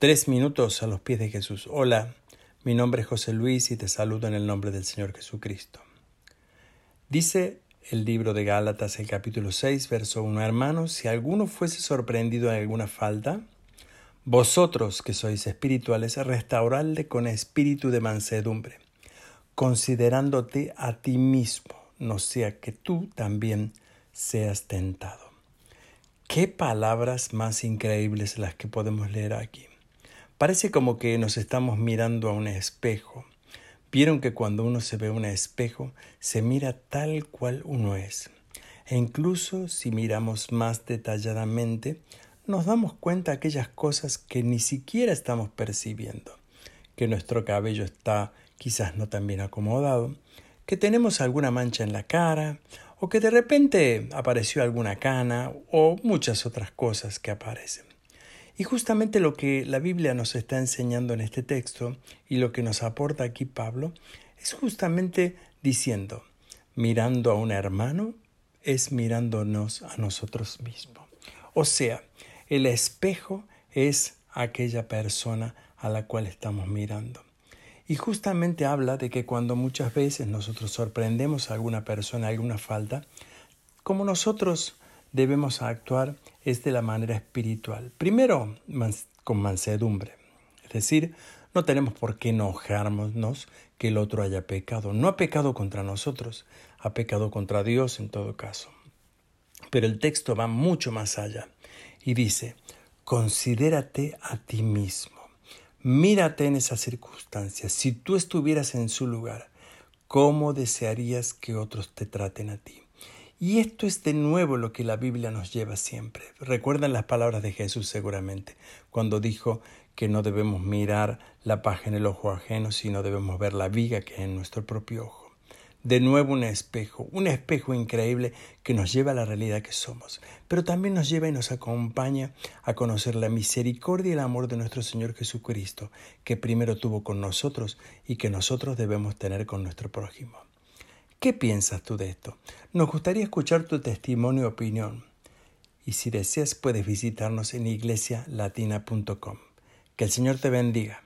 Tres minutos a los pies de Jesús. Hola, mi nombre es José Luis y te saludo en el nombre del Señor Jesucristo. Dice el libro de Gálatas, el capítulo 6, verso 1, hermanos, si alguno fuese sorprendido en alguna falta, vosotros que sois espirituales, restauradle con espíritu de mansedumbre, considerándote a ti mismo, no sea que tú también seas tentado. Qué palabras más increíbles las que podemos leer aquí. Parece como que nos estamos mirando a un espejo. Vieron que cuando uno se ve a un espejo, se mira tal cual uno es. E incluso si miramos más detalladamente, nos damos cuenta de aquellas cosas que ni siquiera estamos percibiendo. Que nuestro cabello está quizás no tan bien acomodado, que tenemos alguna mancha en la cara, o que de repente apareció alguna cana, o muchas otras cosas que aparecen. Y justamente lo que la Biblia nos está enseñando en este texto y lo que nos aporta aquí Pablo es justamente diciendo, mirando a un hermano es mirándonos a nosotros mismos. O sea, el espejo es aquella persona a la cual estamos mirando. Y justamente habla de que cuando muchas veces nosotros sorprendemos a alguna persona, alguna falta, como nosotros debemos actuar es de la manera espiritual. Primero, con mansedumbre. Es decir, no tenemos por qué enojarnos que el otro haya pecado. No ha pecado contra nosotros, ha pecado contra Dios en todo caso. Pero el texto va mucho más allá y dice, considérate a ti mismo. Mírate en esas circunstancias. Si tú estuvieras en su lugar, ¿cómo desearías que otros te traten a ti? Y esto es de nuevo lo que la Biblia nos lleva siempre. Recuerdan las palabras de Jesús seguramente, cuando dijo que no debemos mirar la paja en el ojo ajeno, sino debemos ver la viga que es en nuestro propio ojo. De nuevo un espejo, un espejo increíble que nos lleva a la realidad que somos, pero también nos lleva y nos acompaña a conocer la misericordia y el amor de nuestro Señor Jesucristo, que primero tuvo con nosotros y que nosotros debemos tener con nuestro prójimo. ¿Qué piensas tú de esto? Nos gustaría escuchar tu testimonio y opinión. Y si deseas puedes visitarnos en iglesialatina.com. Que el Señor te bendiga.